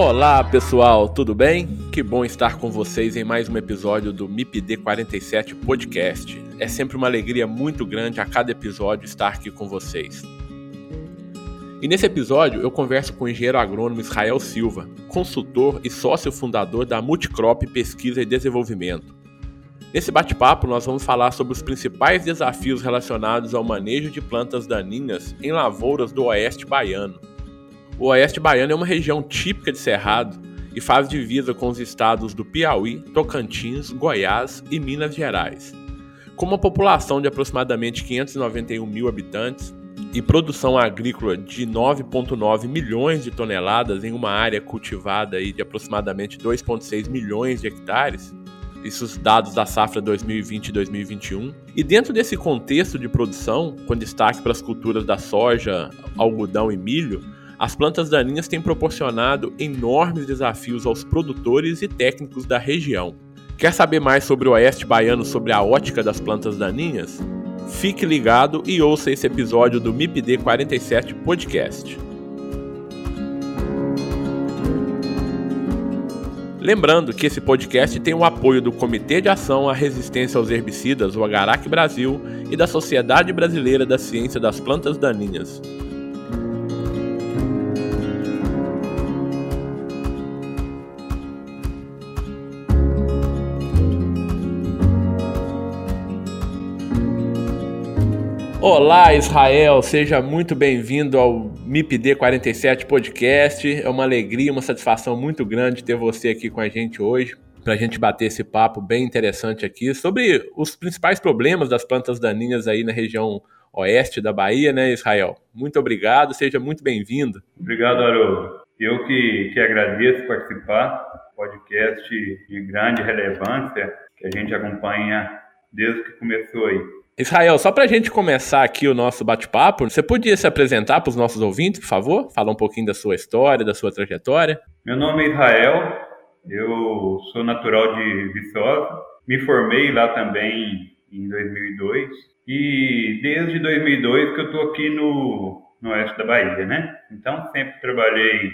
Olá pessoal, tudo bem? Que bom estar com vocês em mais um episódio do MIPD 47 Podcast. É sempre uma alegria muito grande a cada episódio estar aqui com vocês. E nesse episódio eu converso com o engenheiro agrônomo Israel Silva, consultor e sócio fundador da Multicrop Pesquisa e Desenvolvimento. Nesse bate-papo nós vamos falar sobre os principais desafios relacionados ao manejo de plantas daninhas em lavouras do oeste baiano o Oeste Baiano é uma região típica de Cerrado e faz divisa com os estados do Piauí, Tocantins, Goiás e Minas Gerais. Com uma população de aproximadamente 591 mil habitantes e produção agrícola de 9,9 milhões de toneladas em uma área cultivada de aproximadamente 2,6 milhões de hectares, isso dados da safra 2020 e 2021. E dentro desse contexto de produção, com destaque para as culturas da soja, algodão e milho, as plantas daninhas têm proporcionado enormes desafios aos produtores e técnicos da região. Quer saber mais sobre o Oeste Baiano, sobre a ótica das plantas daninhas? Fique ligado e ouça esse episódio do MIPD 47 Podcast. Lembrando que esse podcast tem o apoio do Comitê de Ação à Resistência aos Herbicidas, o Agarac Brasil, e da Sociedade Brasileira da Ciência das Plantas Daninhas. Olá, Israel, seja muito bem-vindo ao MIPD 47 Podcast. É uma alegria, uma satisfação muito grande ter você aqui com a gente hoje, para a gente bater esse papo bem interessante aqui sobre os principais problemas das plantas daninhas aí na região oeste da Bahia, né, Israel? Muito obrigado, seja muito bem-vindo. Obrigado, Haroldo. Eu que, que agradeço participar, podcast de grande relevância que a gente acompanha desde que começou aí. Israel, só para a gente começar aqui o nosso bate-papo, você podia se apresentar para os nossos ouvintes, por favor? Falar um pouquinho da sua história, da sua trajetória. Meu nome é Israel, eu sou natural de Viçosa, me formei lá também em 2002 e desde 2002 que eu estou aqui no, no oeste da Bahia, né? Então sempre trabalhei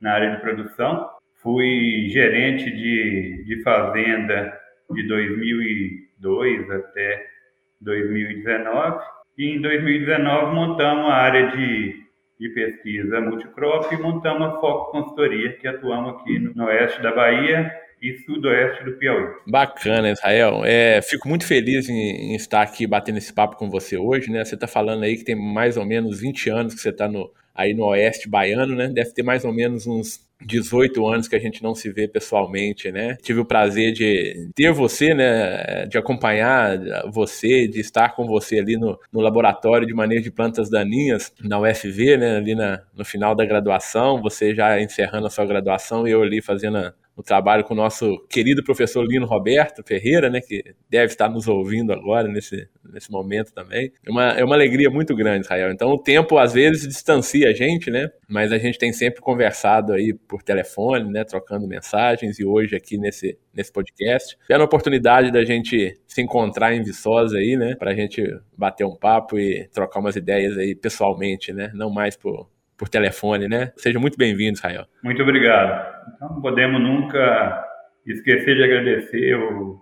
na área de produção, fui gerente de, de fazenda de 2002 até 2019 e em 2019 montamos a área de, de pesquisa multicrop e montamos a Foco Consultoria, que atuamos aqui no, oeste da Bahia e sudoeste do Piauí. Bacana, Israel. É, fico muito feliz em, em, estar aqui batendo esse papo com você hoje, né? Você está falando aí que tem mais ou menos 20 anos que você está aí no oeste baiano, né? Deve ter mais ou menos uns 18 anos que a gente não se vê pessoalmente, né? Tive o prazer de ter você, né? De acompanhar você, de estar com você ali no, no laboratório de manejo de plantas daninhas na UFV, né? Ali na, no final da graduação, você já encerrando a sua graduação e eu ali fazendo a, no trabalho com o nosso querido professor Lino Roberto Ferreira, né, que deve estar nos ouvindo agora nesse, nesse momento também. É uma, é uma alegria muito grande, Israel. Então o tempo às vezes distancia a gente, né? Mas a gente tem sempre conversado aí por telefone, né, trocando mensagens e hoje aqui nesse, nesse podcast. Tendo a oportunidade da gente se encontrar em Viçosa aí, né, para a gente bater um papo e trocar umas ideias aí pessoalmente, né, não mais por, por telefone, né? Seja muito bem-vindo, Israel. Muito obrigado. Então, não podemos nunca esquecer de agradecer o,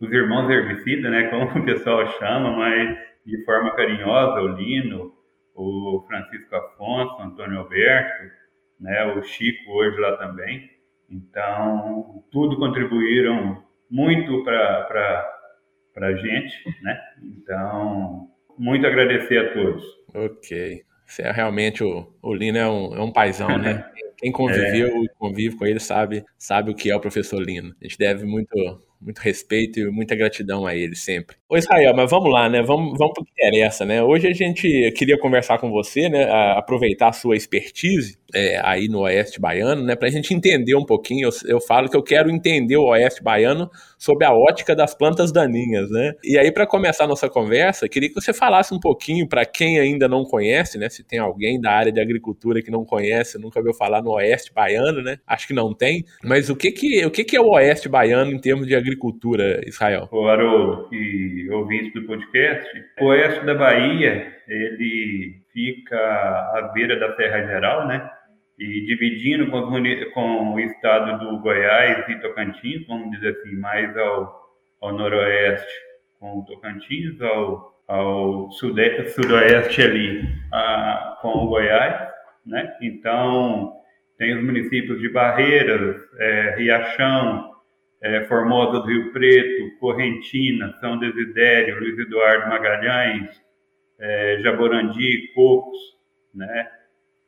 os irmãos herbicidas, né, como o pessoal chama, mas de forma carinhosa, o Lino, o Francisco Afonso, o Antônio Alberto, né, o Chico hoje lá também. Então, tudo contribuíram muito para a gente, né? Então, muito agradecer a todos. Ok. É realmente o, o Lino é um, é um paizão, né? Quem conviveu e é. convive com ele sabe, sabe o que é o professor Lino. A gente deve muito muito respeito e muita gratidão a ele sempre. Ô Israel, mas vamos lá, né? Vamos, vamos para o que interessa, né? Hoje a gente queria conversar com você, né? Aproveitar a sua expertise é, aí no Oeste Baiano, né? Para a gente entender um pouquinho. Eu, eu falo que eu quero entender o Oeste Baiano sob a ótica das plantas daninhas, né? E aí, para começar a nossa conversa, queria que você falasse um pouquinho para quem ainda não conhece, né? Se tem alguém da área de agricultura que não conhece, nunca ouviu falar no Oeste Baiano, né? Acho que não tem. Mas o que que, o que, que é o Oeste Baiano em termos de agricultura, Israel? O Haroldo ouvintes do podcast, o Oeste da Bahia, ele fica à beira da Serra Geral, né? e dividindo com, com, o estado do Goiás e Tocantins, vamos dizer assim, mais ao, ao noroeste com o Tocantins, ao, ao sudeste, sudoeste ali a, com o Goiás, né? Então, tem os municípios de Barreiras, é, Riachão, é, Formosa do Rio Preto, Correntina, São Desidério, Luiz Eduardo Magalhães, é, Jaborandi, Cocos, né?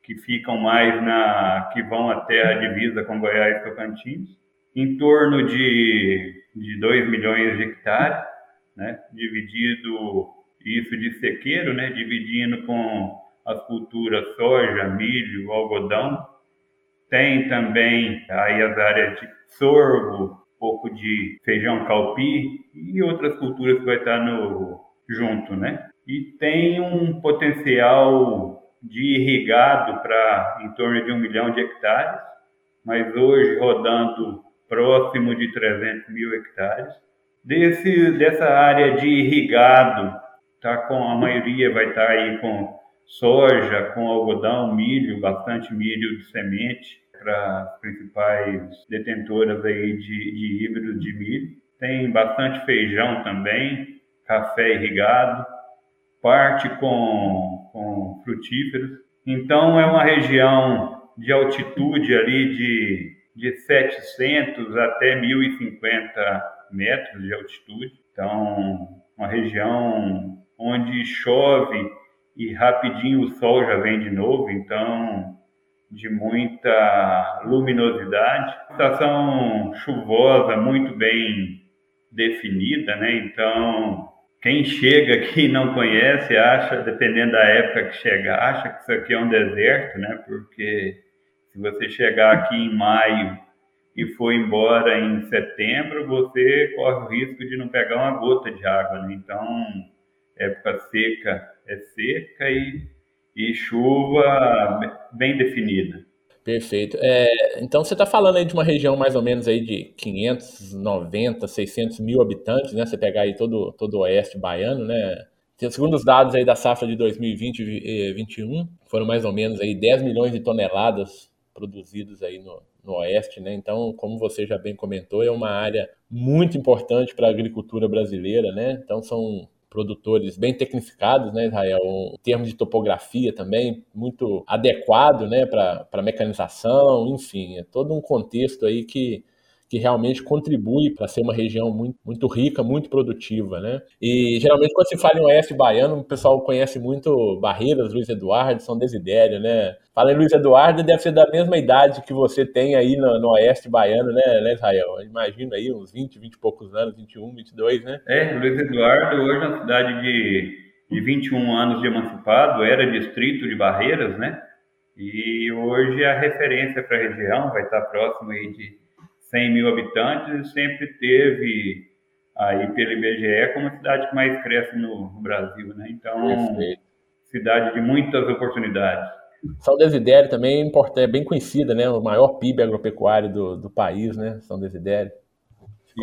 que ficam mais na que vão até a divisa com Goiás e Tocantins, em torno de, de 2 milhões de hectares, né, dividido isso de sequeiro, né, dividindo com as culturas soja, milho, algodão. Tem também aí as áreas de sorgo, pouco de feijão calpi e outras culturas que vai estar no junto, né? E tem um potencial de irrigado para em torno de um milhão de hectares, mas hoje rodando próximo de 300 mil hectares. Desse, dessa área de irrigado, tá com a maioria vai estar tá aí com soja, com algodão, milho, bastante milho de semente para as principais detentoras aí de, de híbridos de milho. Tem bastante feijão também, café irrigado, parte com, com frutíferos. Então, é uma região de altitude ali de, de 700 até 1.050 metros de altitude. Então, uma região onde chove e rapidinho o sol já vem de novo, então de muita luminosidade. Estação chuvosa muito bem definida, né? Então quem chega aqui e não conhece, acha, dependendo da época que chega, acha que isso aqui é um deserto, né? Porque se você chegar aqui em maio e for embora em setembro, você corre o risco de não pegar uma gota de água, né? Então, época seca é seca e, e chuva bem definida. Perfeito. É, então você está falando aí de uma região mais ou menos aí de 590, 600 mil habitantes, né? Você pegar aí todo, todo o oeste baiano, né? Segundo os dados aí da safra de 2020 e 2021, foram mais ou menos aí 10 milhões de toneladas produzidas aí no, no oeste, né? Então, como você já bem comentou, é uma área muito importante para a agricultura brasileira, né? Então, são produtores bem tecnificados, né, Israel? Um termo de topografia também muito adequado, né, para mecanização, enfim, é todo um contexto aí que que realmente contribui para ser uma região muito, muito rica, muito produtiva, né? E geralmente quando se fala em Oeste Baiano, o pessoal conhece muito Barreiras, Luiz Eduardo, São Desidério, né? Fala em Luiz Eduardo, deve ser da mesma idade que você tem aí no, no Oeste Baiano, né, né Israel? Imagina aí uns 20, 20 e poucos anos, 21, 22, né? É, Luiz Eduardo hoje é uma cidade de, de 21 anos de emancipado, era distrito de Barreiras, né? E hoje a referência para a região vai estar próximo aí de 100 mil habitantes e sempre teve aí pelo IBGE como a cidade que mais cresce no, no Brasil, né? Então, Perfeito. cidade de muitas oportunidades. São Desidério também é bem conhecida, né? O maior PIB agropecuário do, do país, né? São Desidério.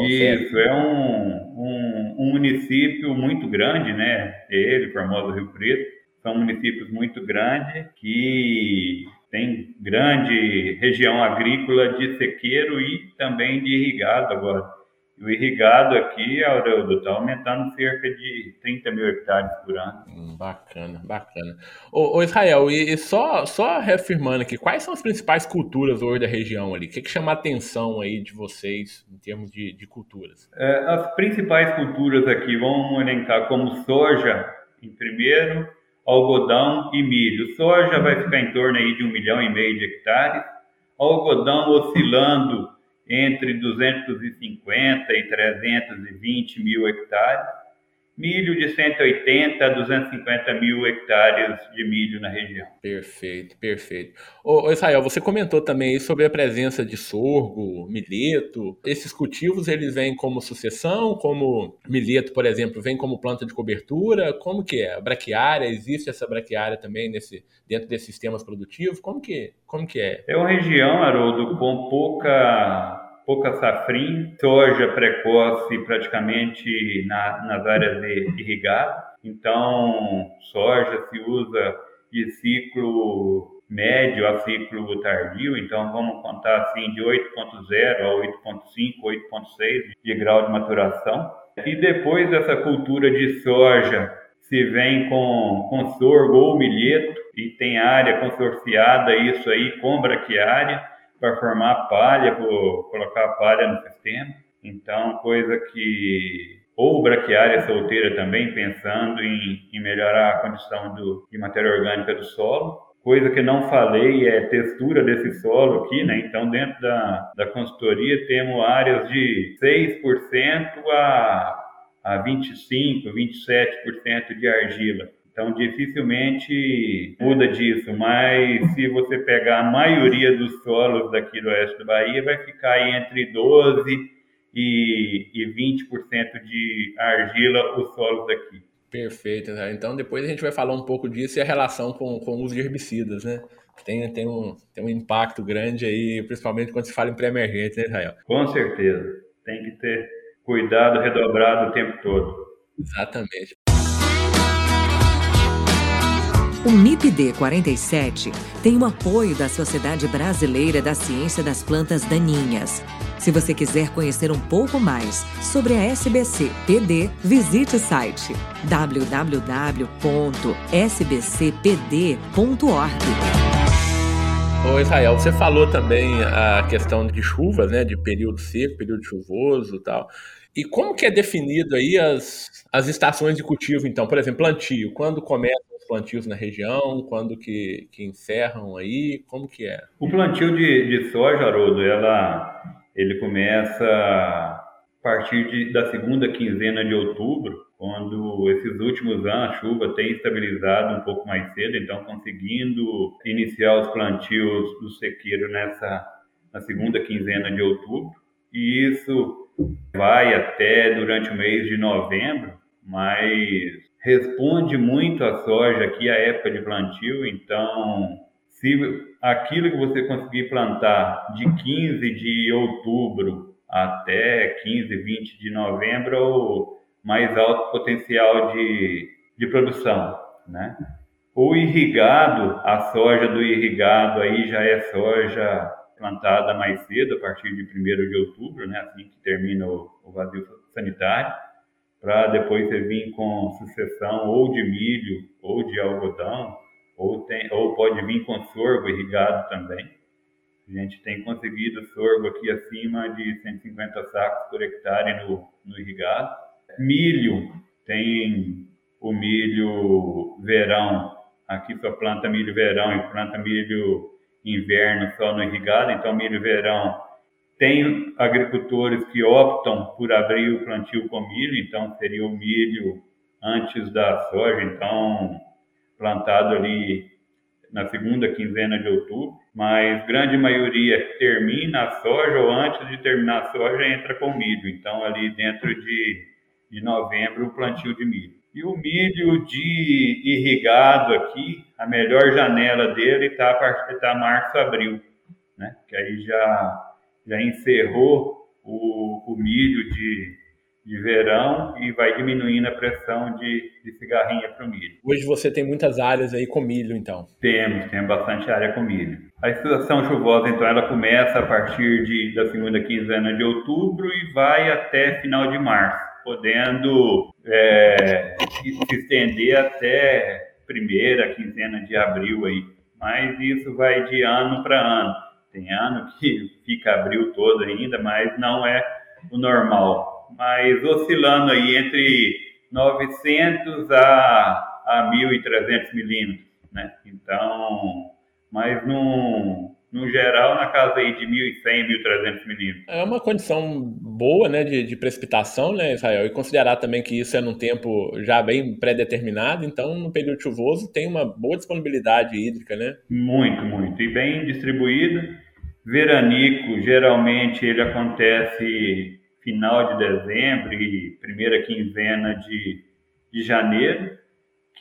Isso, é um, um, um, município muito grande, né? Ele, Formosa Rio Preto, são municípios muito grandes que tem grande região agrícola de sequeiro e também de irrigado agora. O irrigado aqui, Aurelio, está aumentando cerca de 30 mil hectares por ano. Hum, bacana, bacana. Ô, ô Israel, e, e, só, só reafirmando aqui, quais são as principais culturas hoje da região ali? O que, que chama a atenção aí de vocês em termos de, de culturas? É, as principais culturas aqui, vamos elencar como soja em primeiro, algodão e milho. Soja vai ficar em torno aí de um milhão e meio de hectares, algodão oscilando entre 250 e 320 mil hectares, milho de 180 a 250 mil hectares de milho na região. Perfeito, perfeito. Ô, Israel, você comentou também sobre a presença de sorgo, milheto. Esses cultivos, eles vêm como sucessão, como milheto, por exemplo, vem como planta de cobertura? Como que é? A braquiária, existe essa braquiária também nesse, dentro desses sistemas produtivos? Como que, como que é? É uma região, Haroldo, com pouca pouca safrinha, soja precoce praticamente na, nas áreas de irrigado. Então, soja se usa de ciclo médio a ciclo tardio, então vamos contar assim de 8.0 a 8.5, 8.6 de grau de maturação. E depois dessa cultura de soja se vem com, com sorgo ou milheto e tem área consorciada, isso aí com braquiária, para formar palha, colocar palha no sistema. Então, coisa que ou braquiária solteira também, pensando em, em melhorar a condição do, de matéria orgânica do solo. Coisa que não falei é textura desse solo aqui, né? Então, dentro da, da consultoria, temos áreas de 6% a, a 25%, 27% de argila. Então, dificilmente muda disso, mas se você pegar a maioria dos solos daqui do oeste da Bahia, vai ficar entre 12% e, e 20% de argila os solos daqui. Perfeito, né? então depois a gente vai falar um pouco disso e a relação com, com o uso de herbicidas, né? Tem, tem, um, tem um impacto grande aí, principalmente quando se fala em pré-emergente, né, Israel? Com certeza. Tem que ter cuidado redobrado o tempo todo. Exatamente. O MIPD 47 tem o apoio da Sociedade Brasileira da Ciência das Plantas Daninhas. Se você quiser conhecer um pouco mais sobre a SBC PD, visite o site www.sbcpd.org. Ô Israel, você falou também a questão de chuvas, né, de período seco, período chuvoso e tal. E como que é definido aí as, as estações de cultivo, então? Por exemplo, plantio, quando começa plantios na região? Quando que, que encerram aí? Como que é? O plantio de, de soja, Haroldo, ela, ele começa a partir de, da segunda quinzena de outubro, quando esses últimos anos a chuva tem estabilizado um pouco mais cedo, então conseguindo iniciar os plantios do sequeiro nessa na segunda quinzena de outubro. E isso vai até durante o mês de novembro, mas responde muito a soja aqui a época de plantio, então se aquilo que você conseguir plantar de 15 de outubro até 15, 20 de novembro é o mais alto potencial de, de produção, né? O irrigado, a soja do irrigado aí já é soja plantada mais cedo, a partir de 1 de outubro, né? Assim que termina o, o vazio sanitário para depois você vir com sucessão ou de milho ou de algodão, ou, tem, ou pode vir com sorgo irrigado também. A gente tem conseguido sorgo aqui acima de 150 sacos por hectare no, no irrigado. Milho, tem o milho verão, aqui só planta milho verão e planta milho inverno só no irrigado, então milho verão tem agricultores que optam por abrir o plantio com milho, então seria o milho antes da soja, então plantado ali na segunda quinzena de outubro, mas grande maioria termina a soja ou antes de terminar a soja entra com milho. Então, ali dentro de, de novembro, o plantio de milho. E o milho de irrigado aqui, a melhor janela dele está tá março, abril, né? Que aí já, já encerrou o, o milho de, de verão e vai diminuindo a pressão de, de cigarrinha para o milho. Hoje você tem muitas áreas aí com milho, então? Temos, temos bastante área com milho. A estação chuvosa, então, ela começa a partir de, da segunda quinzena de outubro e vai até final de março, podendo é, se estender até primeira quinzena de abril aí. Mas isso vai de ano para ano. Tem ano que fica abril todo ainda, mas não é o normal mas oscilando aí entre 900 a, a 1.300 milímetros, né? Então, mas no, no geral, na casa aí de 1.100, 1.300 milímetros. É uma condição boa, né, de, de precipitação, né, Israel? E considerar também que isso é num tempo já bem pré-determinado, então no período chuvoso tem uma boa disponibilidade hídrica, né? Muito, muito. E bem distribuída. Veranico, geralmente ele acontece final de dezembro e primeira quinzena de, de janeiro,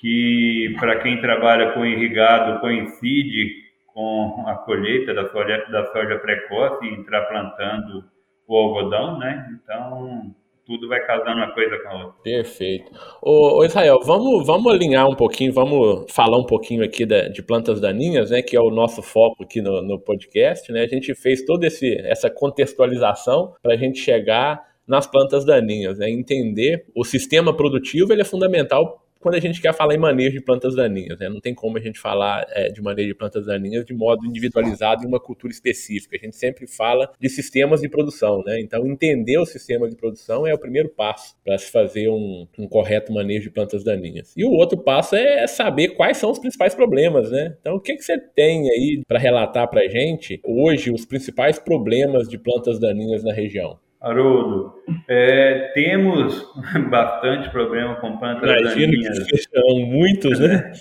que para quem trabalha com irrigado coincide com a colheita da soja, da soja precoce e entrar plantando o algodão, né? Então, tudo vai casando uma coisa com a outra. Perfeito. Ô, ô, Israel, vamos, vamos alinhar um pouquinho, vamos falar um pouquinho aqui da, de plantas daninhas, né, que é o nosso foco aqui no, no podcast, né? A gente fez toda esse, essa contextualização para a gente chegar nas plantas daninhas, né? Entender o sistema produtivo ele é fundamental quando a gente quer falar em manejo de plantas daninhas. Né? Não tem como a gente falar é, de manejo de plantas daninhas de modo individualizado em uma cultura específica. A gente sempre fala de sistemas de produção. Né? Então, entender o sistema de produção é o primeiro passo para se fazer um, um, correto manejo de plantas daninhas. E o outro passo é saber quais são os principais problemas. Né? Então, o que, que você tem aí para relatar para a gente hoje os principais problemas de plantas daninhas na região? Haroldo, é, temos bastante problema com plantas Imagino daninhas. Que são muitos, né?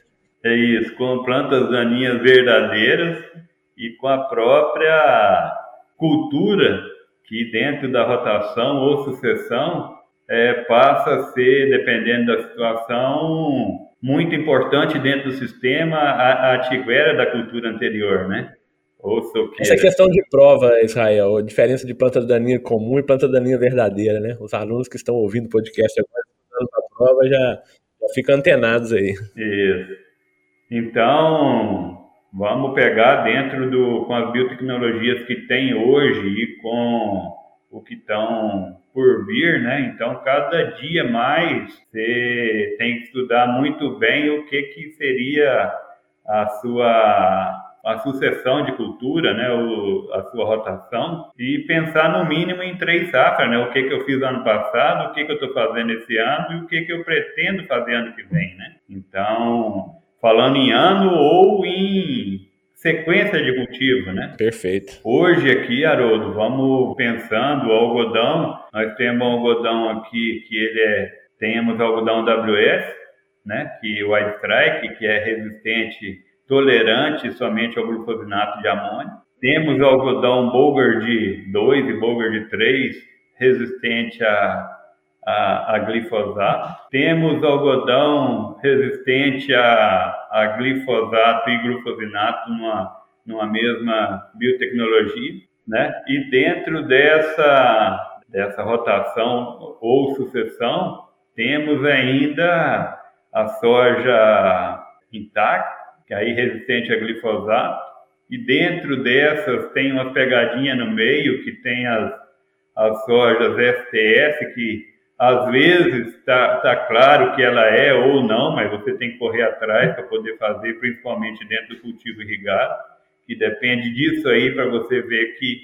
É isso, com plantas daninhas verdadeiras e com a própria cultura que dentro da rotação ou sucessão é, passa a ser, dependendo da situação, muito importante dentro do sistema a, a da cultura anterior, né? Essa é questão de prova, Israel, a diferença de planta daninha comum e planta daninha verdadeira, né? Os alunos que estão ouvindo o podcast agora, a prova, já, já ficam antenados aí. Isso. Então, vamos pegar dentro do, com as biotecnologias que tem hoje e com o que estão por vir, né? Então, cada dia mais você tem que estudar muito bem o que, que seria a sua a sucessão de cultura, né, o, a sua rotação, e pensar no mínimo em três safras, né, o que, que eu fiz ano passado, o que, que eu estou fazendo esse ano e o que, que eu pretendo fazer ano que vem. Né? Então, falando em ano ou em sequência de cultivo, né? Perfeito. Hoje aqui, Haroldo, vamos pensando o algodão, nós temos um algodão aqui que ele é, temos algodão WS, né, que o White Strike, que é resistente tolerante somente ao glufosinato de amônio. Temos o algodão Bogard 2 e Bogard 3 resistente a, a, a, glifosato. Temos algodão resistente a, a glifosato e glufosinato numa, numa mesma biotecnologia. Né? E dentro dessa, dessa rotação ou sucessão, temos ainda a soja intacta, que é aí resistente a glifosato, e dentro dessas tem uma pegadinha no meio que tem as, as sojas STS, que às vezes está tá claro que ela é ou não, mas você tem que correr atrás para poder fazer, principalmente dentro do cultivo irrigado, que depende disso aí para você ver que,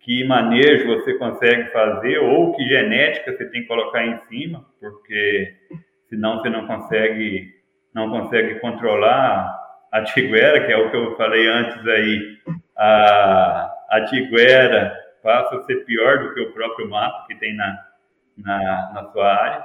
que manejo você consegue fazer ou que genética você tem que colocar em cima, porque senão você não consegue, não consegue controlar a tiguera, que é o que eu falei antes aí, a, a tiguera passa a ser pior do que o próprio mato que tem na, na, na sua área.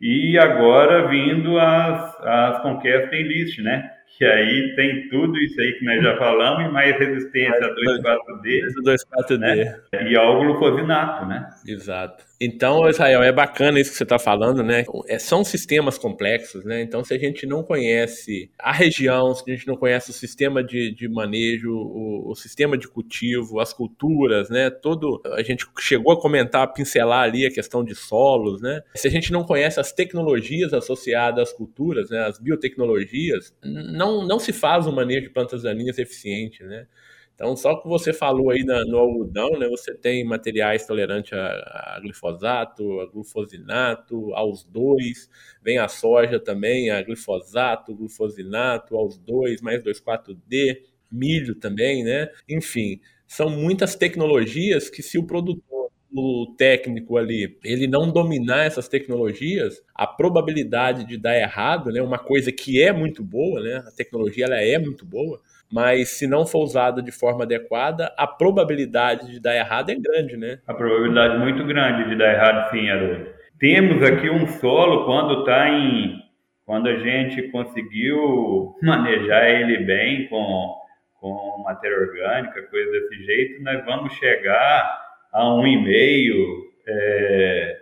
E agora vindo as, as conquestas em list, né? Que aí tem tudo isso aí que nós já falamos e mais resistência a 2,4-D. 2,4-D. Né? E ao glufosinato, né? Exato. Então, Israel, é bacana isso que você está falando, né? É, são sistemas complexos, né? Então, se a gente não conhece a região, se a gente não conhece o sistema de, de manejo, o, o, sistema de cultivo, as culturas, né? Todo. A gente chegou a comentar, a pincelar ali a questão de solos, né? Se a gente não conhece as tecnologias associadas às culturas, né? As biotecnologias, não, não se faz um manejo de plantas daninhas eficiente, né? Então, só que você falou aí na, no algodão, né, você tem materiais tolerantes a, a, glifosato, a glufosinato, aos dois, vem a soja também, a glifosato, glufosinato, aos dois, mais 2,4-D, milho também, né? Enfim, são muitas tecnologias que se o produtor o técnico ali, ele não dominar essas tecnologias, a probabilidade de dar errado, né, uma coisa que é muito boa, né, a tecnologia ela é muito boa, mas se não for usada de forma adequada, a probabilidade de dar errado é grande, né? A probabilidade muito grande de dar errado, sim, Haroldo. Temos aqui um solo quando está em quando a gente conseguiu manejar ele bem com, com matéria orgânica, coisa desse jeito, nós vamos chegar a 1,5%, é,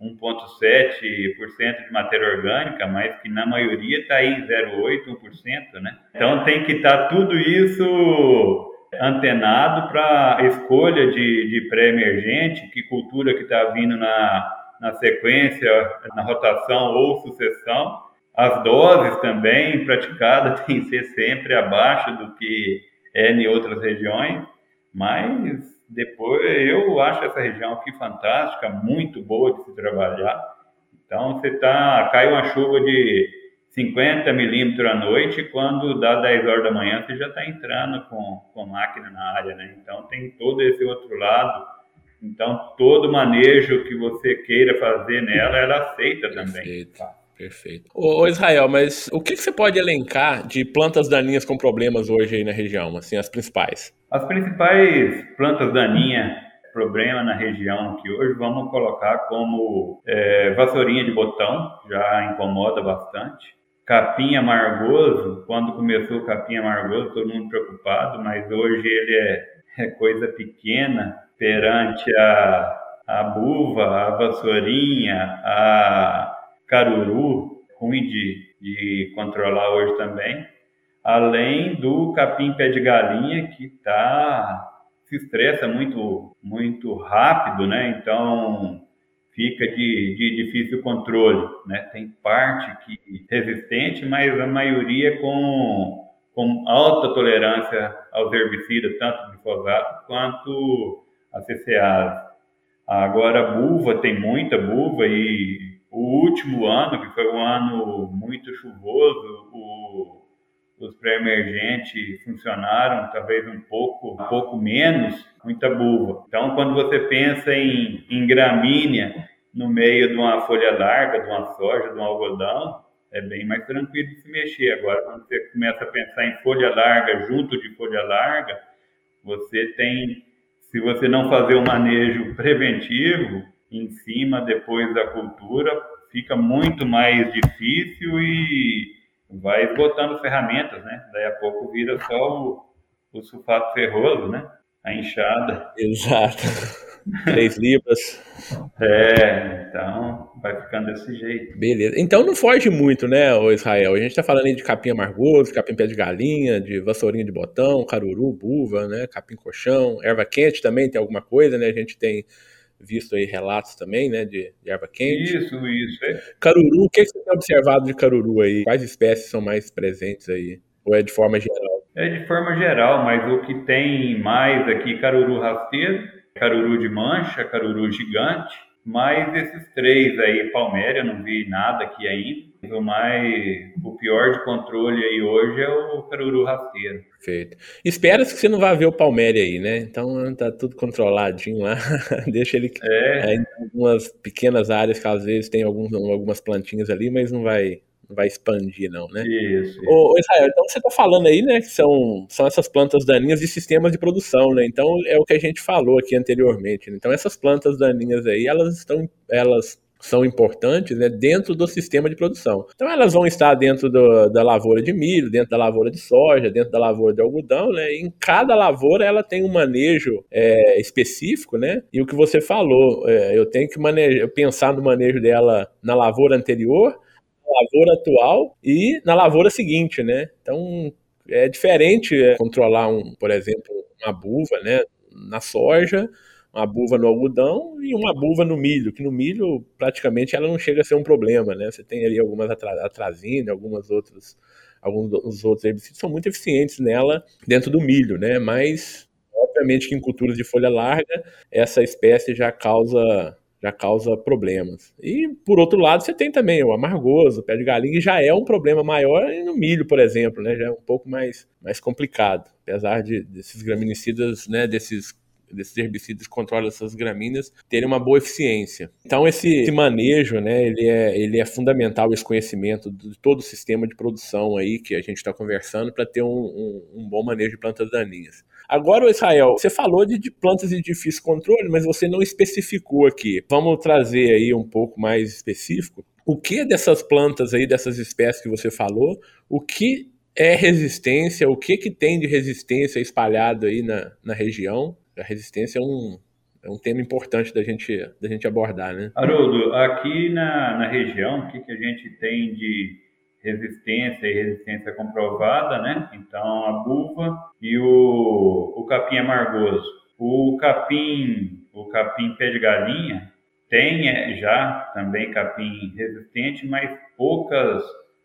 1,7% de matéria orgânica, mas que na maioria está aí em 0,8%, 1%, né? Então tem que estar tá tudo isso antenado para a escolha de, de pré-emergente, que cultura que está vindo na, na sequência, na rotação ou sucessão. As doses também praticadas têm que ser sempre abaixo do que é em outras regiões, mas depois, eu acho essa região aqui fantástica, muito boa de se trabalhar. Então, você tá, cai uma chuva de 50 milímetros à noite, quando dá 10 horas da manhã, você já está entrando com, com máquina na área, né? Então, tem todo esse outro lado. Então, todo manejo que você queira fazer nela, ela aceita também. Perfeito. Perfeito. Ô, Israel, mas o que você pode elencar de plantas daninhas com problemas hoje aí na região, assim, as principais? As principais plantas daninhas problema na região que hoje vamos colocar como é, vassourinha de botão, já incomoda bastante. Capim amargoso, quando começou o capim amargoso, todo mundo preocupado, mas hoje ele é, é coisa pequena perante a, a buva, a vassourinha, a caruru, ruim de, de controlar hoje também, além do capim pé de galinha que tá se estressa muito muito rápido, né? Então fica de, de difícil controle, né? Tem parte que resistente, mas a maioria com com alta tolerância aos herbicidas, tanto glifosato quanto a CCA. Agora, a buva, tem muita buva e o último ano, que foi um ano muito chuvoso, o, os pré-emergentes funcionaram talvez um pouco, um pouco menos, muita buva. Então, quando você pensa em, em gramínea no meio de uma folha larga, de uma soja, de um algodão, é bem mais tranquilo de se mexer. Agora, quando você começa a pensar em folha larga junto de folha larga, você tem, se você não fazer o manejo preventivo, em cima depois da cultura, fica muito mais difícil e vai esgotando ferramentas, né? Daí a pouco vira só o, o sulfato ferroso, né? A enxada. Exato. Três libras. É, então vai ficando desse jeito. Beleza. Então não foge muito, né, o Israel? A gente tá falando aí de capim amargoso, capim pé de galinha, de vassourinha de botão, caruru, buva, né? Capim colchão, erva quente também tem alguma coisa, né? A gente tem visto aí relatos também, né, de, de erva quente. Isso, isso. É. Caruru, o que, você tem observado de caruru aí? Quais espécies são mais presentes aí? Ou é de forma geral? É de forma geral, mas o que tem mais aqui, caruru rasteiro, caruru de mancha, caruru gigante, mais esses três aí, palméria, não vi nada aqui ainda. O mais, o pior de controle aí hoje é o caruru rasteiro. Perfeito. Espera-se que você não vá ver o Palmeiras aí, né? Então tá tudo controladinho lá. Deixa ele é. em algumas pequenas áreas que às vezes tem alguns, algumas plantinhas ali, mas não vai não vai expandir, não, né? Isso. Ô, Israel, então você está falando aí, né, que são, são essas plantas daninhas de sistemas de produção, né? Então é o que a gente falou aqui anteriormente. Né? Então essas plantas daninhas aí, elas estão, elas são importantes né, dentro do sistema de produção. Então elas vão estar dentro do, da lavoura de milho, dentro da lavoura de soja, dentro da lavoura de algodão, né? em cada lavoura ela tem um manejo é, específico, né? E o que você falou, é, eu tenho que manejar, pensar no manejo dela na lavoura anterior, na lavoura atual e na lavoura seguinte, né? Então é diferente é, controlar um, por exemplo, uma buva, né? Na soja uma buva no algodão e uma buva no milho, que no milho praticamente ela não chega a ser um problema, né? Você tem ali algumas atrazina, algumas outras, alguns outros herbicidas são muito eficientes nela dentro do milho, né? Mas obviamente que em culturas de folha larga essa espécie já causa já causa problemas. E por outro lado, você tem também o amargoso, o pé de galinha, que já é um problema maior no milho, por exemplo, né? Já é um pouco mais, mais complicado, apesar de desses graminicidas, né, desses desses herbicidas que controlam essas gramíneas terem uma boa eficiência. Então esse, esse, manejo, né, ele é, ele é fundamental, esse conhecimento de todo o sistema de produção aí que a gente está conversando para ter um, um, um, bom manejo de plantas daninhas. Agora, Israel, você falou de, de, plantas de difícil controle, mas você não especificou aqui. Vamos trazer aí um pouco mais específico. O que dessas plantas aí, dessas espécies que você falou, o que é resistência, o que, que tem de resistência espalhado aí na, na região a resistência é um, é um tema importante da gente, da gente abordar, né? Haroldo, aqui na, na região, o que, que a gente tem de resistência e resistência comprovada, né? Então, a buva e o, o capim amargoso. O capim, o capim pé de galinha, tem é, já também capim resistente, mas poucas,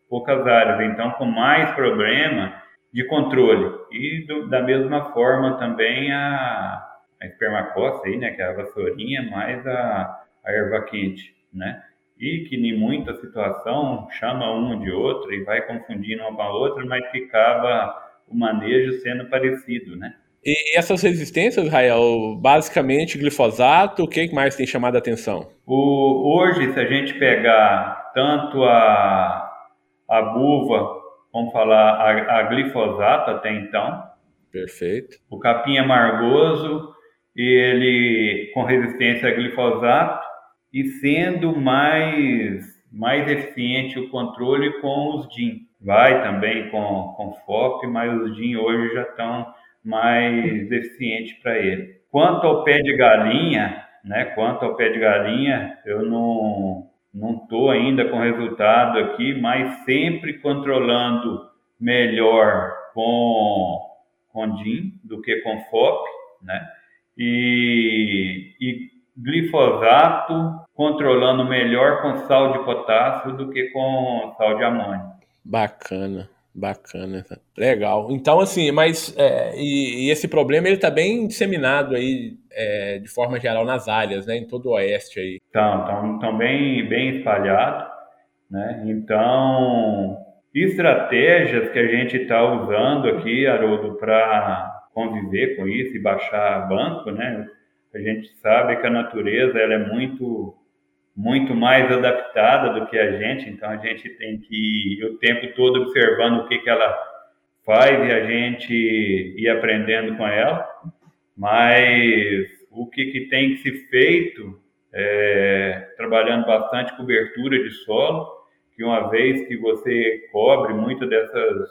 poucas áreas. Então, com mais problema de controle. E do, da mesma forma também a, a espermacosta aí, né, que é a vassourinha, mais a, a erva quente, né? E que em muita situação chama um de outro e vai confundindo uma com a outra, mas acaba o manejo sendo parecido, né? E essas resistências, Rael, basicamente glifosato, o que mais tem chamado a atenção? O, hoje, se a gente pegar tanto a, a buva vamos falar, a, a glifosato até então. Perfeito. O capim amargoso, ele com resistência a glifosato e sendo mais, mais eficiente o controle com os DIN. Vai também com, com FOP, mas os DIN hoje já estão mais eficientes para ele. Quanto ao pé de galinha, né? Quanto ao pé de galinha, eu não não estou ainda com resultado aqui, mas sempre controlando melhor com, com DIN do que com FOP, né? E, e glifosato controlando melhor com sal de potássio do que com sal de amônio. Bacana. Bacana, legal. Então, assim, mas é, e, e, esse problema ele está bem disseminado aí é, de forma geral nas áreas, né, em todo o oeste aí. Então, estão tão bem, bem espalhado, né? Então, estratégias que a gente está usando aqui, Haroldo, para conviver com isso e baixar banco, né? A gente sabe que a natureza ela é muito muito mais adaptada do que a gente, então a gente tem que ir o tempo todo observando o que, que ela faz e a gente ir aprendendo com ela, mas o que, que tem que ser feito é, trabalhando bastante cobertura de solo, que uma vez que você cobre muito dessas,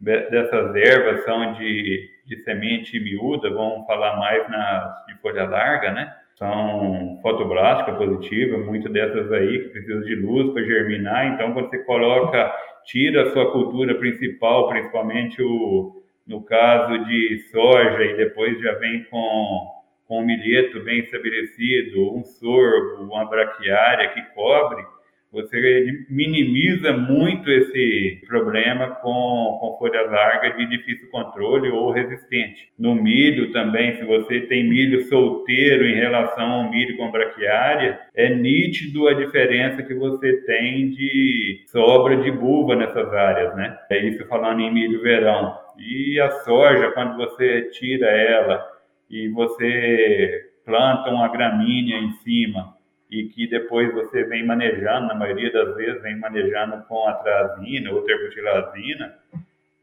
dessas ervas são de, de semente miúda, vamos falar mais nas de folha larga, né? São fotoblástica positiva, muitas dessas aí que precisam de luz para germinar. Então, você coloca, tira a sua cultura principal, principalmente o, no caso de soja, e depois já vem com, com um milheto bem estabelecido, um sorgo, uma braquiária que cobre, você minimiza muito esse problema com, com folha larga de difícil controle ou resistente. No milho também, se você tem milho solteiro em relação ao milho com braquiária, é nítido a diferença que você tem de sobra de buva nessas áreas, né? É isso falando em milho verão. E a soja, quando você tira ela e você planta uma gramínea em cima, e que depois você vem manejando, na maioria das vezes vem manejando com atrazina ou terbutilazina,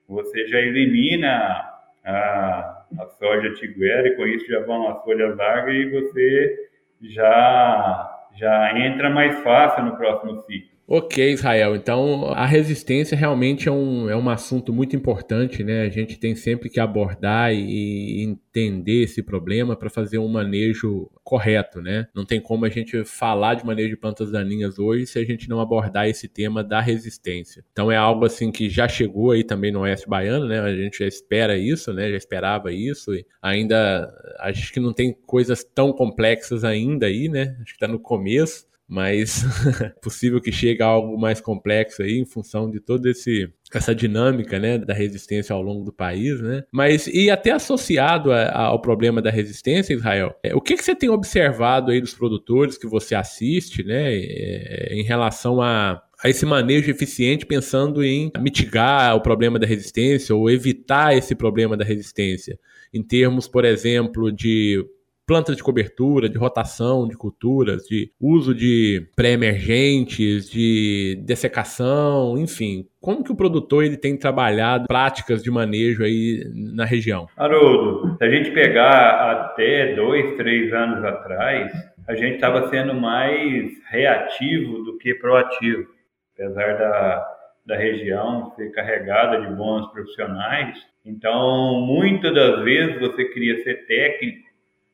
você já elimina a, a soja tiguera e com isso já vão as folhas largas e você já já entra mais fácil no próximo ciclo. Ok, Israel. Então, a resistência realmente é um, é um assunto muito importante, né? A gente tem sempre que abordar e entender esse problema para fazer um manejo correto, né? Não tem como a gente falar de manejo de plantas daninhas hoje se a gente não abordar esse tema da resistência. Então, é algo assim que já chegou aí também no Oeste Baiano, né? A gente já espera isso, né? Já esperava isso e ainda acho que não tem coisas tão complexas ainda aí, né? Acho que está no começo mas possível que chegue a algo mais complexo aí em função de toda esse essa dinâmica né, da resistência ao longo do país, né? Mas e até associado a, a, ao problema da resistência, Israel, é, o que, que você tem observado aí dos produtores que você assiste, né, é, em relação a a esse manejo eficiente pensando em mitigar o problema da resistência ou evitar esse problema da resistência, em termos, por exemplo, de plantas de cobertura, de rotação de culturas, de uso de pré-emergentes, de dessecação, enfim. Como que o produtor ele tem trabalhado práticas de manejo aí na região? Haroldo, se a gente pegar até dois, três anos atrás, a gente estava sendo mais reativo do que proativo. Apesar da, da região ser carregada de bons profissionais, então muitas das vezes você queria ser técnico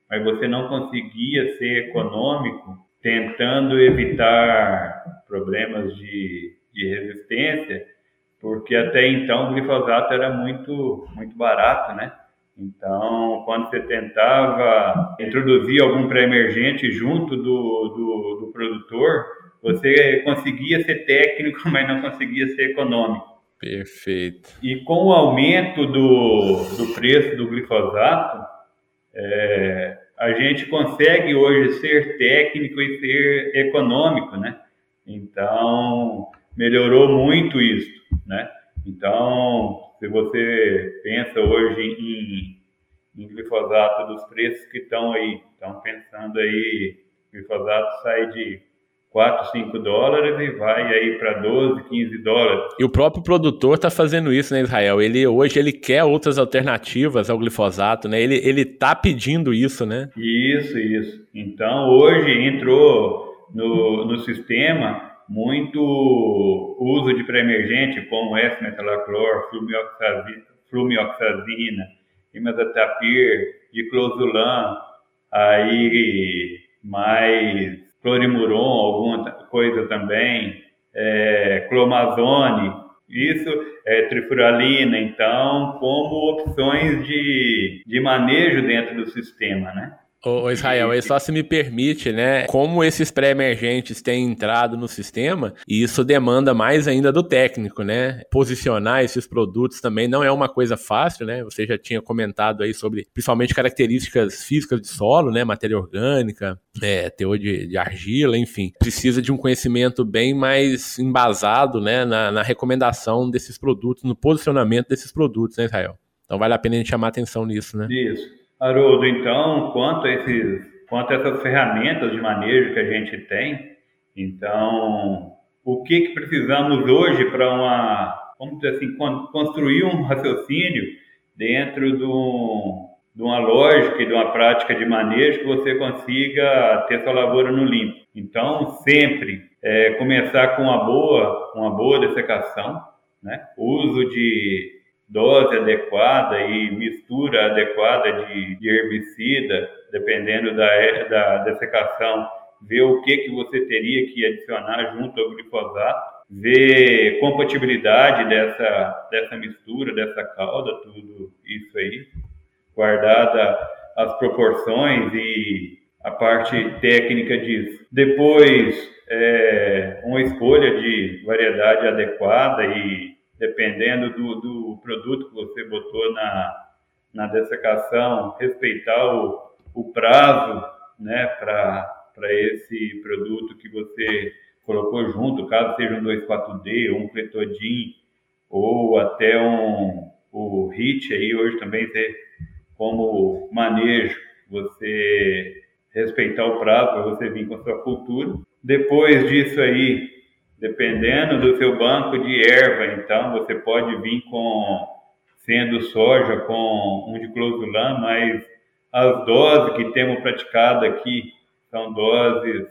mas você não conseguia ser econômico tentando evitar problemas de, de resistência, porque até então o glifosato era muito, muito barato, né? Então, quando você tentava introduzir algum pré-emergente junto do, do, do, produtor, você conseguia ser técnico, mas não conseguia ser econômico. Perfeito. E com o aumento do, do preço do glifosato, é, a gente consegue hoje ser técnico e ser econômico, né? Então, melhorou muito isso, né? Então, se você pensa hoje em, em glifosato dos preços que estão aí, estão pensando aí, glifosato sai de 4, 5 dólares e vai aí para 12, 15 dólares. E o próprio produtor está fazendo isso, né, Israel? Ele hoje ele quer outras alternativas ao glifosato, né? Ele ele está pedindo isso, né? Isso, isso. Então hoje entrou no, no sistema muito uso de pré-emergente como S-metalaclor, flumioxazina, imazatapir, diclosulam, aí mais clorimuron, alguma coisa também, é, clomazone, isso é trifuralina, então, como opções de, de manejo dentro do sistema, né? Ô, Israel, aí só se me permite, né? Como esses pré-emergentes têm entrado no sistema, e isso demanda mais ainda do técnico, né? Posicionar esses produtos também não é uma coisa fácil, né? Você já tinha comentado aí sobre, principalmente, características físicas de solo, né? Matéria orgânica, é, teor de, de, argila, enfim. Precisa de um conhecimento bem mais embasado, né? Na, na recomendação desses produtos, no posicionamento desses produtos, né, Israel? Então vale a pena a gente chamar atenção nisso, né? Isso. Haroldo, então, quanto a, esses, quanto a essas ferramentas de manejo que a gente tem, então, o que, que precisamos hoje para uma, vamos dizer assim, construir um raciocínio dentro de, um, de uma lógica e de uma prática de manejo que você consiga ter sua lavoura no limpo. Então, sempre é, começar com uma boa, uma boa dessecação, né? uso de dose adequada e mistura adequada de, de herbicida, dependendo da, da dessecação, ver o que, que você teria que adicionar junto ao glifosato, ver compatibilidade dessa, dessa mistura, dessa calda, tudo isso aí, guardada as proporções e a parte técnica disso. Depois, é, uma escolha de variedade adequada e dependendo do, do produto que você botou na, na dessecação, respeitar o, o prazo né, para esse produto que você colocou junto, caso seja um 2,4-D ou um cletodin ou até um o HIT aí hoje também tem como manejo você respeitar o prazo para você vir com a sua cultura. Depois disso aí, dependendo do seu banco de erva, então você pode vir com, sendo soja, com um diclosulam, mas as doses que temos praticado aqui são doses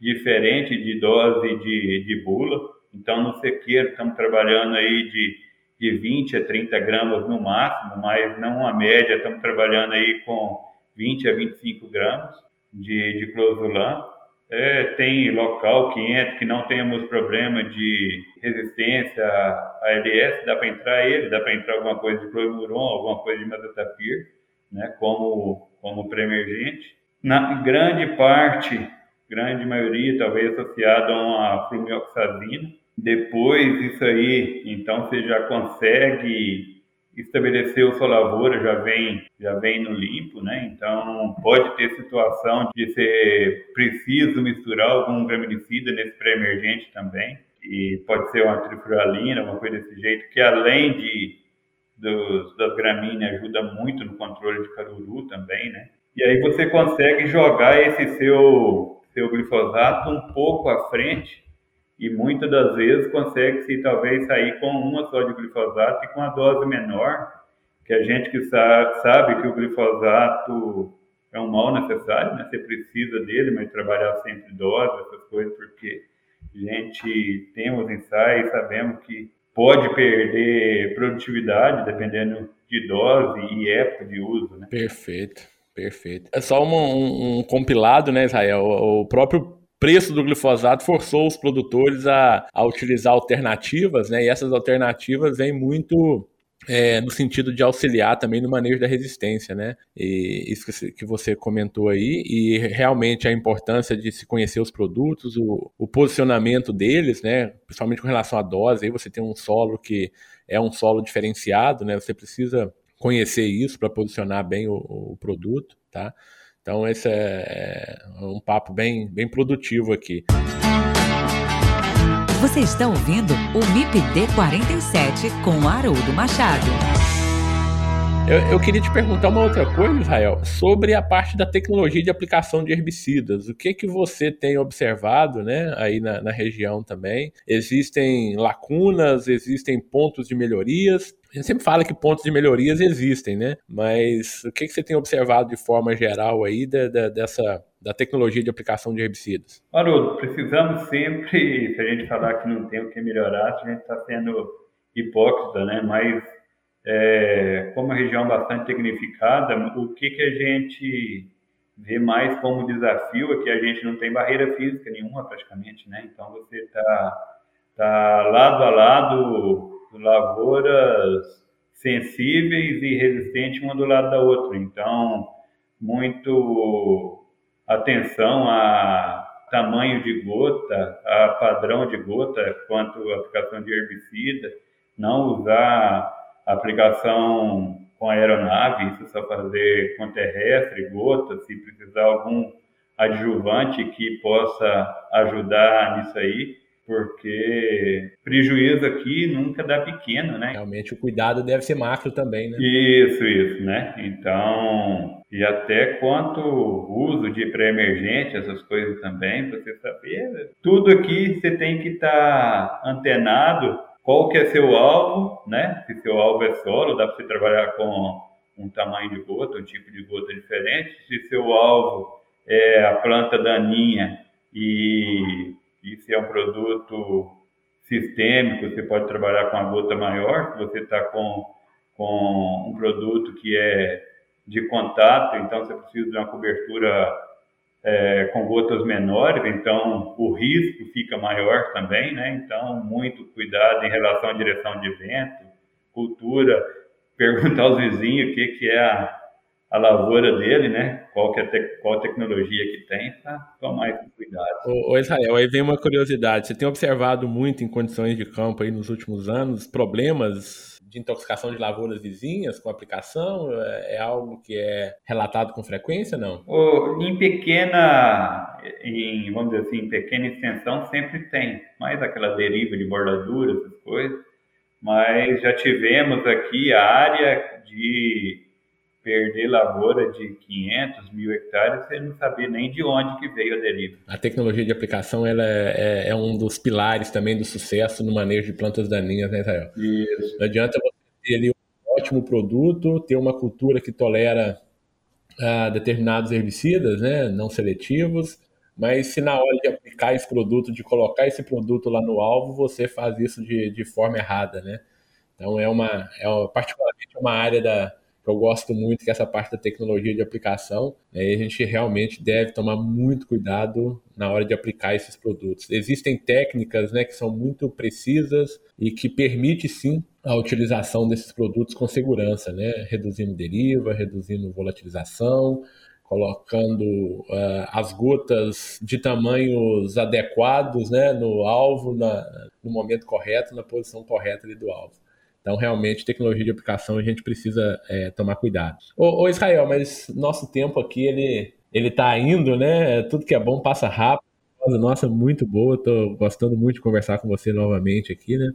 diferente de dose de, de bula. Então, no sequeiro, estamos trabalhando aí de, de 20 a 30 gramas no máximo, mas não a média, estamos trabalhando aí com 20 a 25 gramas de, de closulam. É, tem local que entra, que não temos problema de resistência a LS, dá para entrar ele, dá para entrar alguma coisa de clomuron, alguma coisa de mazotapir, né, como, como pré-emergente. Na grande parte, grande maioria, talvez associado a uma flumioxazina. Depois isso aí, então você já consegue estabelecer o sua lavoura, já vem, já vem no limpo, né? Então pode ter situação de ser preciso misturar algum graminicida nesse pré-emergente também. E pode ser uma trifuralina, uma coisa desse jeito, que além de dos, das gramíneas ajuda muito no controle de caruru também, né? E aí você consegue jogar esse seu, seu glifosato um pouco à frente e muitas das vezes consegue-se talvez sair com uma só de glifosato e com a dose menor, que a gente que sabe, sabe que o glifosato é um mal necessário, né? Você precisa dele, mas trabalhar sempre dose, essas coisas, porque a gente temos ensaios, sabemos que pode perder produtividade dependendo de dose e época de uso, né? Perfeito. Perfeito. É só um, um compilado, né, Israel? O próprio preço do glifosato forçou os produtores a, a utilizar alternativas, né? E essas alternativas vêm muito é, no sentido de auxiliar também no manejo da resistência, né? E isso que você comentou aí, e realmente a importância de se conhecer os produtos, o, o posicionamento deles, né? Principalmente com relação à dose, aí você tem um solo que é um solo diferenciado, né? Você precisa conhecer isso para posicionar bem o, o, produto, tá? Então esse é, é um papo bem, bem produtivo aqui. Você está ouvindo o MIPD 47 com Haroldo Machado. Eu, eu, queria te perguntar uma outra coisa, Israel, sobre a parte da tecnologia de aplicação de herbicidas. O que que você tem observado, né, aí na, na região também? Existem lacunas, existem pontos de melhorias? A gente sempre fala que pontos de melhorias existem, né? Mas o que, que você tem observado de forma geral aí da, da, dessa da tecnologia de aplicação de herbicidas? Haroldo, precisamos sempre, se a gente falar que não tem o que melhorar, a gente está sendo hipócrita, né? Mas é, como região bastante tecnificada, o que, que a gente vê mais como desafio é que a gente não tem barreira física nenhuma praticamente, né? Então você está tá lado a lado lavouras sensíveis e resistentes uma do lado da outra. Então, muito atenção a tamanho de gota, a padrão de gota quanto à aplicação de herbicida, não usar aplicação com aeronave, isso só fazer com terrestre, gota, se precisar algum adjuvante que possa ajudar nisso aí porque prejuízo aqui nunca dá pequeno, né? Realmente o cuidado deve ser macro também, né? Isso, isso, né? Então, e até quanto uso de pré-emergente, essas coisas também, para você saber, tudo aqui você tem que estar tá antenado qual que é seu alvo, né? Se seu alvo é solo, dá para você trabalhar com um tamanho de gota, um tipo de gota diferente. Se seu alvo é a planta daninha e e se é um produto sistêmico, você pode trabalhar com a gota maior. Se você está com, com um produto que é de contato, então você precisa de uma cobertura é, com gotas menores, então o risco fica maior também, né? Então, muito cuidado em relação à direção de vento, cultura, perguntar aos vizinhos o que, que é a, a lavoura dele, né? Qual, que é te, qual tecnologia que tem, para tomar esse cuidado. Ô, Israel, aí vem uma curiosidade. Você tem observado muito em condições de campo aí nos últimos anos problemas de intoxicação de lavouras vizinhas com aplicação? É, é algo que é relatado com frequência, não? em pequena, em, vamos dizer assim, em pequena extensão sempre tem, mais aquela deriva de bordadura, essas coisas. Mas já tivemos aqui a área de perder lavoura de 500 mil hectares sem não saber nem de onde que veio a deriva. A tecnologia de aplicação ela é, é, um dos pilares também do sucesso no manejo de plantas daninhas, né, Israel? Isso. Não adianta você ter ali um ótimo produto, ter uma cultura que tolera ah, determinados herbicidas, né, não seletivos, mas se na hora de aplicar esse produto, de colocar esse produto lá no alvo, você faz isso de, de forma errada, né? Então é uma, é uma, particularmente uma área da, eu gosto muito, que é essa parte da tecnologia de aplicação. Né? A gente realmente deve tomar muito cuidado na hora de aplicar esses produtos. Existem técnicas né, que são muito precisas e que permite sim a utilização desses produtos com segurança, né? reduzindo deriva, reduzindo volatilização, colocando uh, as gotas de tamanhos adequados né, no alvo, na, no momento correto, na posição correta do alvo. Então, realmente, tecnologia de aplicação a gente precisa é, tomar cuidado. Ô, ô, Israel, mas nosso tempo aqui, ele, ele tá indo, né? Tudo que é bom passa rápido. Nossa, muito boa. Estou gostando muito de conversar com você novamente aqui, né?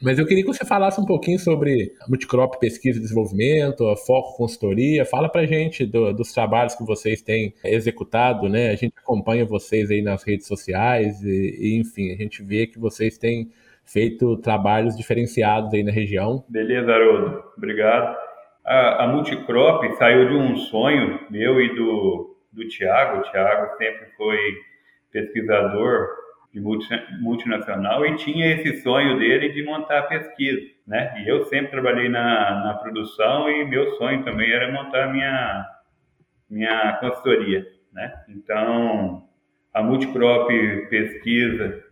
Mas eu queria que você falasse um pouquinho sobre Multicrop Pesquisa e Desenvolvimento, a Foco Consultoria. Fala para gente do, dos trabalhos que vocês têm executado, né? A gente acompanha vocês aí nas redes sociais e, e enfim, a gente vê que vocês têm feito trabalhos diferenciados aí na região. Beleza, Haroldo. Obrigado. A, a Multicrop saiu de um sonho meu e do, do Tiago. O Tiago sempre foi pesquisador de multinacional e tinha esse sonho dele de montar pesquisa, né? E eu sempre trabalhei na, na produção e meu sonho também era montar minha minha consultoria, né? Então, a Multicrop Pesquisa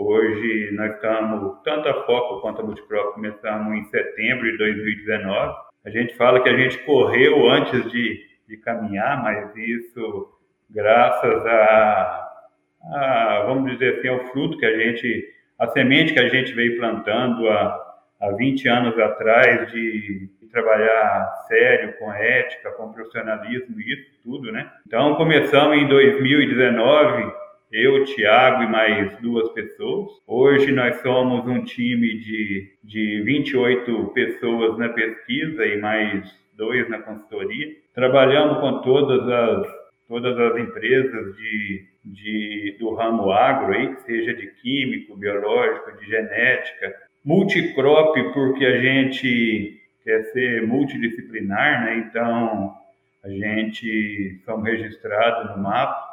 Hoje nós estamos, tanto a Foco quanto a Multiprop começamos em setembro de 2019. A gente fala que a gente correu antes de, de caminhar, mas isso graças a, a, vamos dizer assim, ao fruto que a gente, a semente que a gente veio plantando há, há 20 anos atrás de, de trabalhar sério, com ética, com profissionalismo, isso tudo, né? Então começamos em 2019 eu, Tiago e mais duas pessoas. Hoje nós somos um time de, de 28 pessoas na pesquisa e mais dois na consultoria. Trabalhamos com todas as, todas as empresas de, de, do ramo agro, aí, seja de químico, biológico, de genética. Multicrop, porque a gente quer ser multidisciplinar, né? então a gente somos registrados no mapa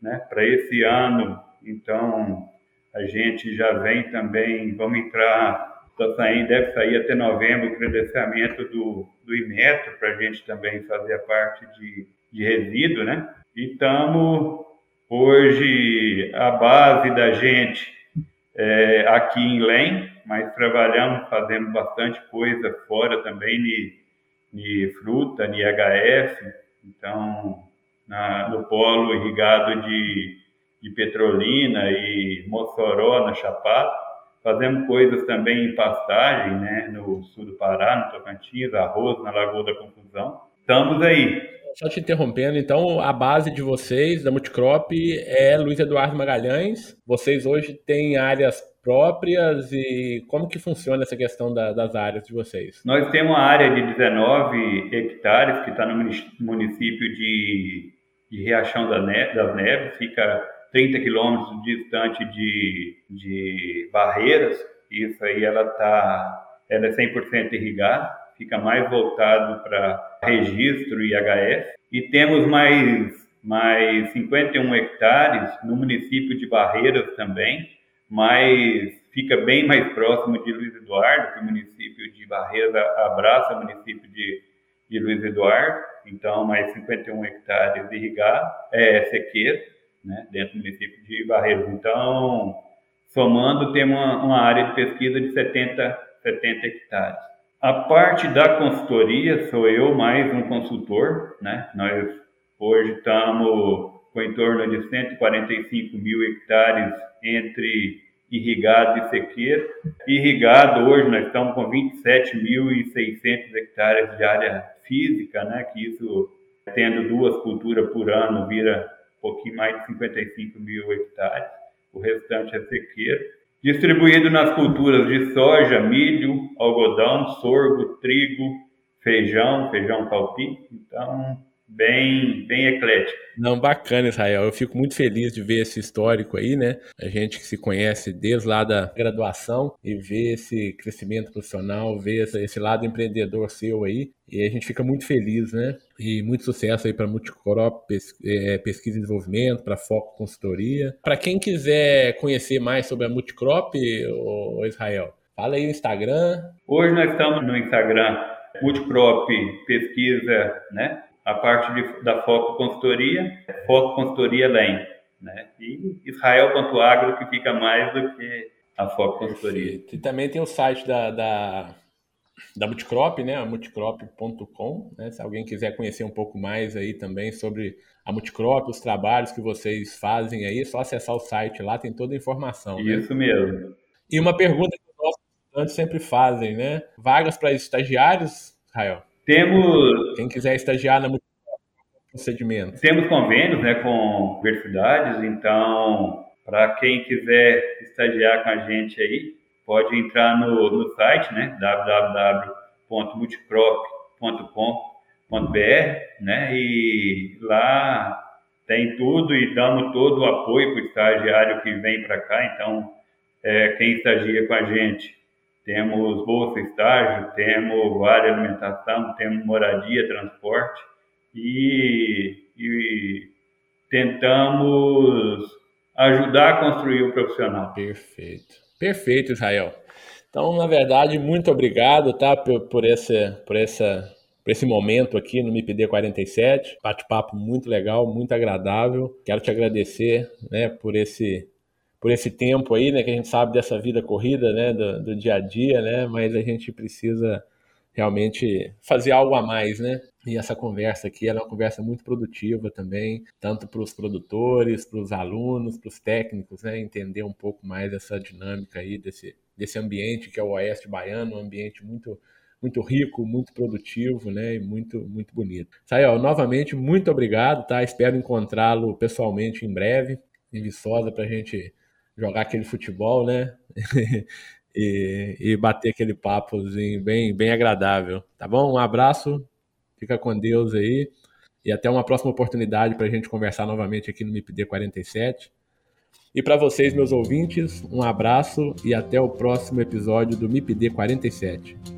né? Para esse ano, então, a gente já vem também, vamos entrar, saindo, deve sair até novembro o credenciamento do, do Imetro, para a gente também fazer a parte de, de resíduo, né? E estamos, hoje, a base da gente é aqui em Lem, mas trabalhamos, fazendo bastante coisa fora também, de, de fruta, de HF, então na, no polo irrigado de, de Petrolina e Mossoró, na Chapada. Fazemos coisas também em pastagem, né, no sul do Pará, no Tocantins, arroz na Lagoa da Confusão. Estamos aí. Só te interrompendo, então a base de vocês, da Multicrop, é Luiz Eduardo Magalhães. Vocês hoje têm áreas próprias e como que funciona essa questão da, das áreas de vocês? Nós temos uma área de 19 hectares que está no município de de Riachão das Neves, fica 30 quilômetros distante de, de Barreiras, isso aí ela tá, ela é 100% irrigada, fica mais voltado para registro e HF, e temos mais, mais 51 hectares no município de Barreiras também, mas fica bem mais próximo de Luiz Eduardo, que o município de Barreiras abraça o município de, de Luiz Eduardo, então mais 51 hectares irrigados, é, sequeiro, né, dentro do município de Barreiros. Então, somando, temos uma, uma, área de pesquisa de 70, 70 hectares. A parte da consultoria sou eu mais um consultor, né? Nós hoje estamos com em torno de 145 mil hectares entre irrigado e sequeiro. Irrigado hoje nós estamos com 27.600 hectares de área física, né, que isso, tendo duas culturas por ano, vira um pouquinho mais de 55 mil hectares, o restante é sequeiro. Distribuído nas culturas de soja, milho, algodão, sorgo, trigo, feijão, feijão calpi. Então, bem, bem eclética. Não, bacana, Israel. Eu fico muito feliz de ver esse histórico aí, né? A gente que se conhece desde lá da graduação e ver esse crescimento profissional, ver esse lado empreendedor seu aí. E a gente fica muito feliz, né? E muito sucesso aí para Multicrop é, Pesquisa e Desenvolvimento, para Foco Consultoria. Para quem quiser conhecer mais sobre a Multicrop, o Israel, fala aí o Instagram. Hoje nós estamos no Instagram Multicrop Pesquisa, né? A parte de, da Foco Consultoria, Foco Consultoria LEM, né? E Israel.agro, que fica mais do que a Foco Consultoria. E também tem o site da, da, da Multicrop, né? multicrop.com, né? Se alguém quiser conhecer um pouco mais aí também sobre a Multicrop, os trabalhos que vocês fazem aí, é só acessar o site lá, tem toda a informação. Né? Isso né? mesmo. E uma pergunta que os nossos estudantes sempre fazem, né? Vagas para estagiários, Israel? Temos. Quem quiser estagiar na procedimento. Temos convênios né, com universidades, então, para quem quiser estagiar com a gente aí, pode entrar no, no site, né, www.multicrop.com.br, né, e lá tem tudo e damos todo o apoio para o estagiário que vem para cá. Então, é, quem estagia com a gente temos bolsa estágio, temos vale alimentação, temos moradia, transporte e, e tentamos ajudar a construir o profissional. Perfeito. Perfeito, Israel. Então, na verdade, muito obrigado tá, por, por, esse, por, essa, por esse momento aqui no MIPD 47. Bate-papo muito legal, muito agradável. Quero te agradecer né, por esse por esse tempo aí, né, que a gente sabe dessa vida corrida, né, do, do dia a dia, né, mas a gente precisa realmente fazer algo a mais, né? E essa conversa aqui é uma conversa muito produtiva também, tanto para os produtores, para os alunos, para os técnicos, né? Entender um pouco mais dessa dinâmica aí, desse, desse ambiente que é o Oeste Baiano, um ambiente muito muito rico, muito produtivo, né, e muito muito bonito. Sael, novamente muito obrigado, tá? Espero encontrá-lo pessoalmente em breve em Viçosa para a gente jogar aquele futebol, né? e, e, bater aquele papozinho bem, bem agradável. Tá bom? Um abraço, fica com Deus aí e até uma próxima oportunidade para a gente conversar novamente aqui no MIPD 47. E para vocês, meus ouvintes, um abraço e até o próximo episódio do MIPD 47.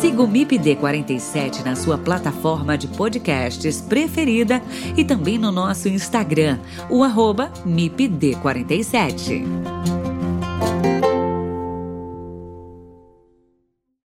Siga o MIPD 47 na sua plataforma de podcasts preferida e também no nosso Instagram, o arroba MIPD47.